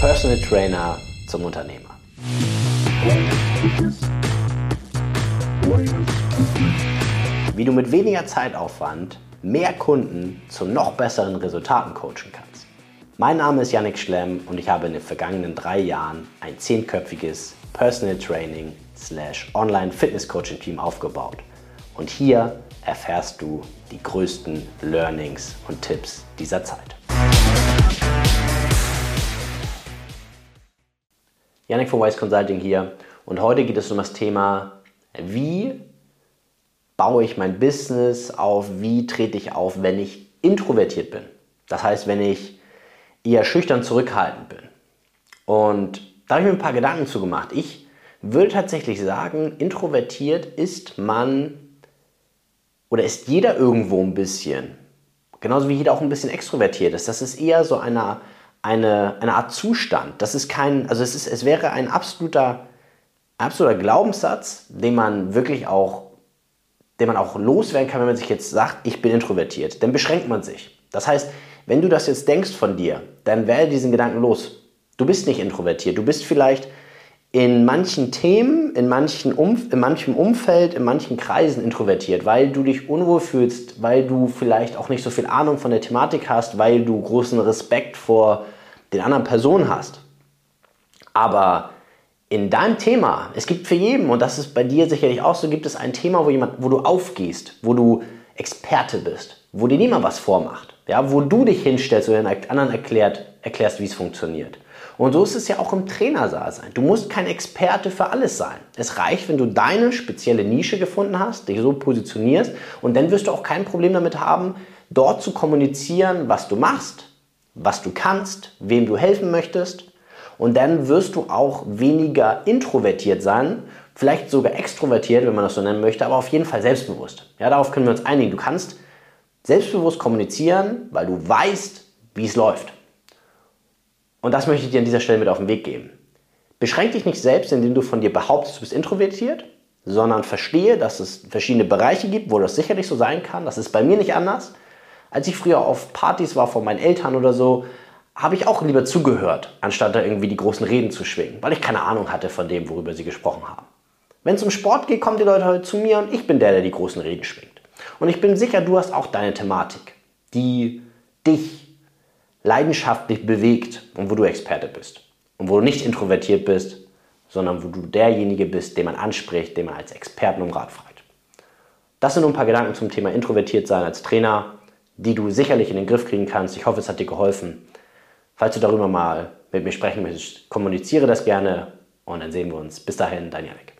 Personal Trainer zum Unternehmer. Wie du mit weniger Zeitaufwand mehr Kunden zu noch besseren Resultaten coachen kannst. Mein Name ist Yannick Schlemm und ich habe in den vergangenen drei Jahren ein zehnköpfiges Personal Training slash Online Fitness Coaching Team aufgebaut. Und hier erfährst du die größten Learnings und Tipps dieser Zeit. Yannick von Wise Consulting hier und heute geht es um das Thema, wie baue ich mein Business auf, wie trete ich auf, wenn ich introvertiert bin. Das heißt, wenn ich eher schüchtern zurückhaltend bin. Und da habe ich mir ein paar Gedanken zu gemacht. Ich würde tatsächlich sagen, introvertiert ist man oder ist jeder irgendwo ein bisschen. Genauso wie jeder auch ein bisschen extrovertiert ist. Das ist eher so eine, eine, eine Art Zustand. Das ist kein, also es, ist, es wäre ein absoluter, absoluter Glaubenssatz, den man wirklich auch, den man auch loswerden kann, wenn man sich jetzt sagt, ich bin introvertiert. Dann beschränkt man sich. Das heißt, wenn du das jetzt denkst von dir, dann werde diesen Gedanken los. Du bist nicht introvertiert. Du bist vielleicht in manchen Themen, in, manchen Umf in manchem Umfeld, in manchen Kreisen introvertiert, weil du dich unwohl fühlst, weil du vielleicht auch nicht so viel Ahnung von der Thematik hast, weil du großen Respekt vor den anderen Personen hast. Aber in deinem Thema, es gibt für jeden, und das ist bei dir sicherlich auch so, gibt es ein Thema, wo, jemand, wo du aufgehst, wo du Experte bist, wo dir niemand was vormacht, ja, wo du dich hinstellst und den anderen erklärt, erklärst, wie es funktioniert. Und so ist es ja auch im Trainersaal sein. Du musst kein Experte für alles sein. Es reicht, wenn du deine spezielle Nische gefunden hast, dich so positionierst und dann wirst du auch kein Problem damit haben, dort zu kommunizieren, was du machst, was du kannst, wem du helfen möchtest. Und dann wirst du auch weniger introvertiert sein, vielleicht sogar extrovertiert, wenn man das so nennen möchte, aber auf jeden Fall selbstbewusst. Ja, darauf können wir uns einigen. Du kannst selbstbewusst kommunizieren, weil du weißt, wie es läuft. Und das möchte ich dir an dieser Stelle mit auf den Weg geben. Beschränk dich nicht selbst, indem du von dir behauptest, du bist introvertiert, sondern verstehe, dass es verschiedene Bereiche gibt, wo das sicherlich so sein kann. Das ist bei mir nicht anders. Als ich früher auf Partys war von meinen Eltern oder so, habe ich auch lieber zugehört, anstatt da irgendwie die großen Reden zu schwingen, weil ich keine Ahnung hatte von dem, worüber sie gesprochen haben. Wenn es um Sport geht, kommen die Leute heute zu mir und ich bin der, der die großen Reden schwingt. Und ich bin sicher, du hast auch deine Thematik, die dich leidenschaftlich bewegt und wo du Experte bist. Und wo du nicht introvertiert bist, sondern wo du derjenige bist, den man anspricht, den man als Experten um Rat fragt. Das sind nur ein paar Gedanken zum Thema introvertiert sein als Trainer, die du sicherlich in den Griff kriegen kannst. Ich hoffe, es hat dir geholfen. Falls du darüber mal mit mir sprechen möchtest, kommuniziere das gerne und dann sehen wir uns. Bis dahin, dein Janik.